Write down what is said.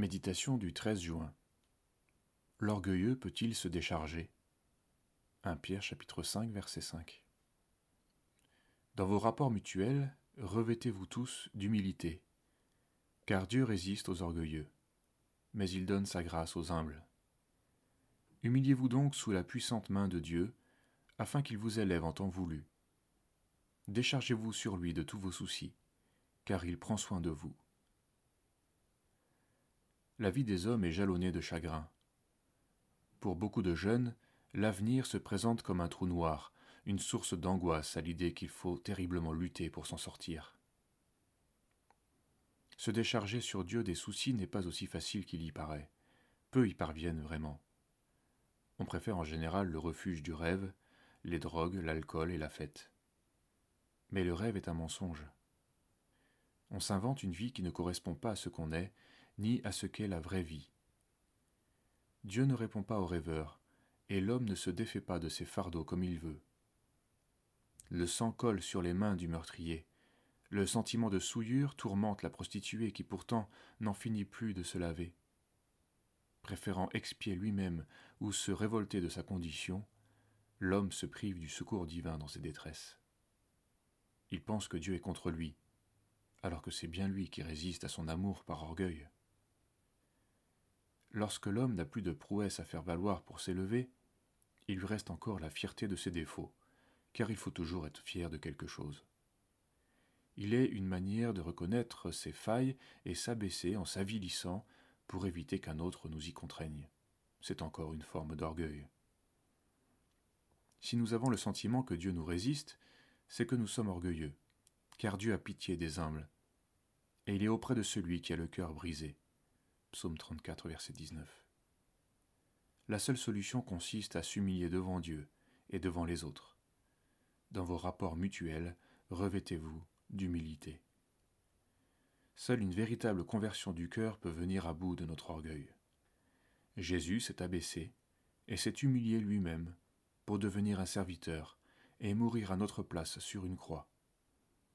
Méditation du 13 juin. L'orgueilleux peut-il se décharger? 1 Pierre chapitre 5 verset 5. Dans vos rapports mutuels, revêtez-vous tous d'humilité, car Dieu résiste aux orgueilleux, mais il donne sa grâce aux humbles. Humiliez-vous donc sous la puissante main de Dieu, afin qu'il vous élève en temps voulu. Déchargez-vous sur lui de tous vos soucis, car il prend soin de vous. La vie des hommes est jalonnée de chagrin. Pour beaucoup de jeunes, l'avenir se présente comme un trou noir, une source d'angoisse à l'idée qu'il faut terriblement lutter pour s'en sortir. Se décharger sur Dieu des soucis n'est pas aussi facile qu'il y paraît. Peu y parviennent vraiment. On préfère en général le refuge du rêve, les drogues, l'alcool et la fête. Mais le rêve est un mensonge. On s'invente une vie qui ne correspond pas à ce qu'on est, ni à ce qu'est la vraie vie. Dieu ne répond pas aux rêveurs, et l'homme ne se défait pas de ses fardeaux comme il veut. Le sang colle sur les mains du meurtrier. Le sentiment de souillure tourmente la prostituée qui pourtant n'en finit plus de se laver. Préférant expier lui-même ou se révolter de sa condition, l'homme se prive du secours divin dans ses détresses. Il pense que Dieu est contre lui, alors que c'est bien lui qui résiste à son amour par orgueil. Lorsque l'homme n'a plus de prouesse à faire valoir pour s'élever, il lui reste encore la fierté de ses défauts, car il faut toujours être fier de quelque chose. Il est une manière de reconnaître ses failles et s'abaisser en s'avilissant pour éviter qu'un autre nous y contraigne. C'est encore une forme d'orgueil. Si nous avons le sentiment que Dieu nous résiste, c'est que nous sommes orgueilleux, car Dieu a pitié des humbles, et il est auprès de celui qui a le cœur brisé. Psaume 34, verset 19. La seule solution consiste à s'humilier devant Dieu et devant les autres. Dans vos rapports mutuels, revêtez-vous d'humilité. Seule une véritable conversion du cœur peut venir à bout de notre orgueil. Jésus s'est abaissé et s'est humilié lui-même pour devenir un serviteur et mourir à notre place sur une croix.